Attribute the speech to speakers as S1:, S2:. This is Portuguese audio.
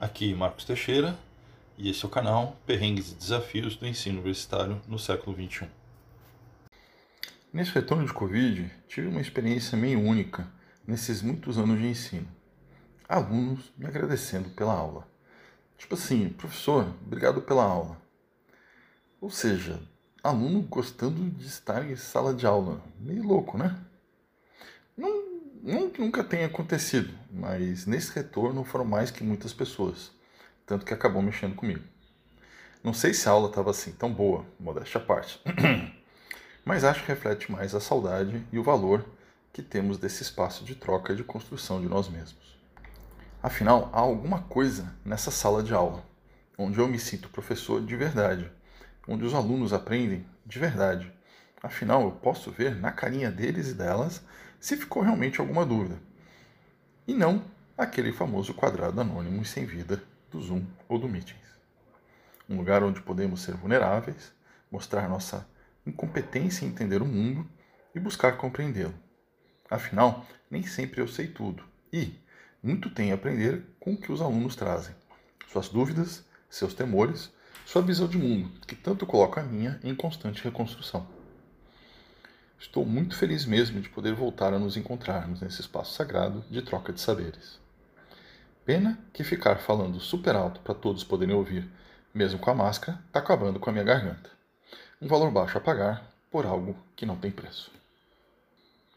S1: Aqui Marcos Teixeira e esse é o canal Perrengues e Desafios do Ensino Universitário no século XXI. Nesse retorno de Covid, tive uma experiência meio única nesses muitos anos de ensino. Alunos me agradecendo pela aula. Tipo assim, professor, obrigado pela aula. Ou seja, aluno gostando de estar em sala de aula. Meio louco, né? Não, não que nunca tenha acontecido, mas nesse retorno foram mais que muitas pessoas, tanto que acabou mexendo comigo. Não sei se a aula estava assim tão boa, modéstia à parte, mas acho que reflete mais a saudade e o valor que temos desse espaço de troca e de construção de nós mesmos. Afinal, há alguma coisa nessa sala de aula, onde eu me sinto professor de verdade, onde os alunos aprendem de verdade. Afinal, eu posso ver na carinha deles e delas se ficou realmente alguma dúvida. E não aquele famoso quadrado anônimo e sem vida do Zoom ou do Meetings. Um lugar onde podemos ser vulneráveis, mostrar nossa incompetência em entender o mundo e buscar compreendê-lo. Afinal, nem sempre eu sei tudo e muito tenho a aprender com o que os alunos trazem, suas dúvidas, seus temores, sua visão de mundo, que tanto coloca a minha em constante reconstrução. Estou muito feliz mesmo de poder voltar a nos encontrarmos nesse espaço sagrado de troca de saberes. Pena que ficar falando super alto para todos poderem ouvir, mesmo com a máscara, está acabando com a minha garganta. Um valor baixo a pagar por algo que não tem preço.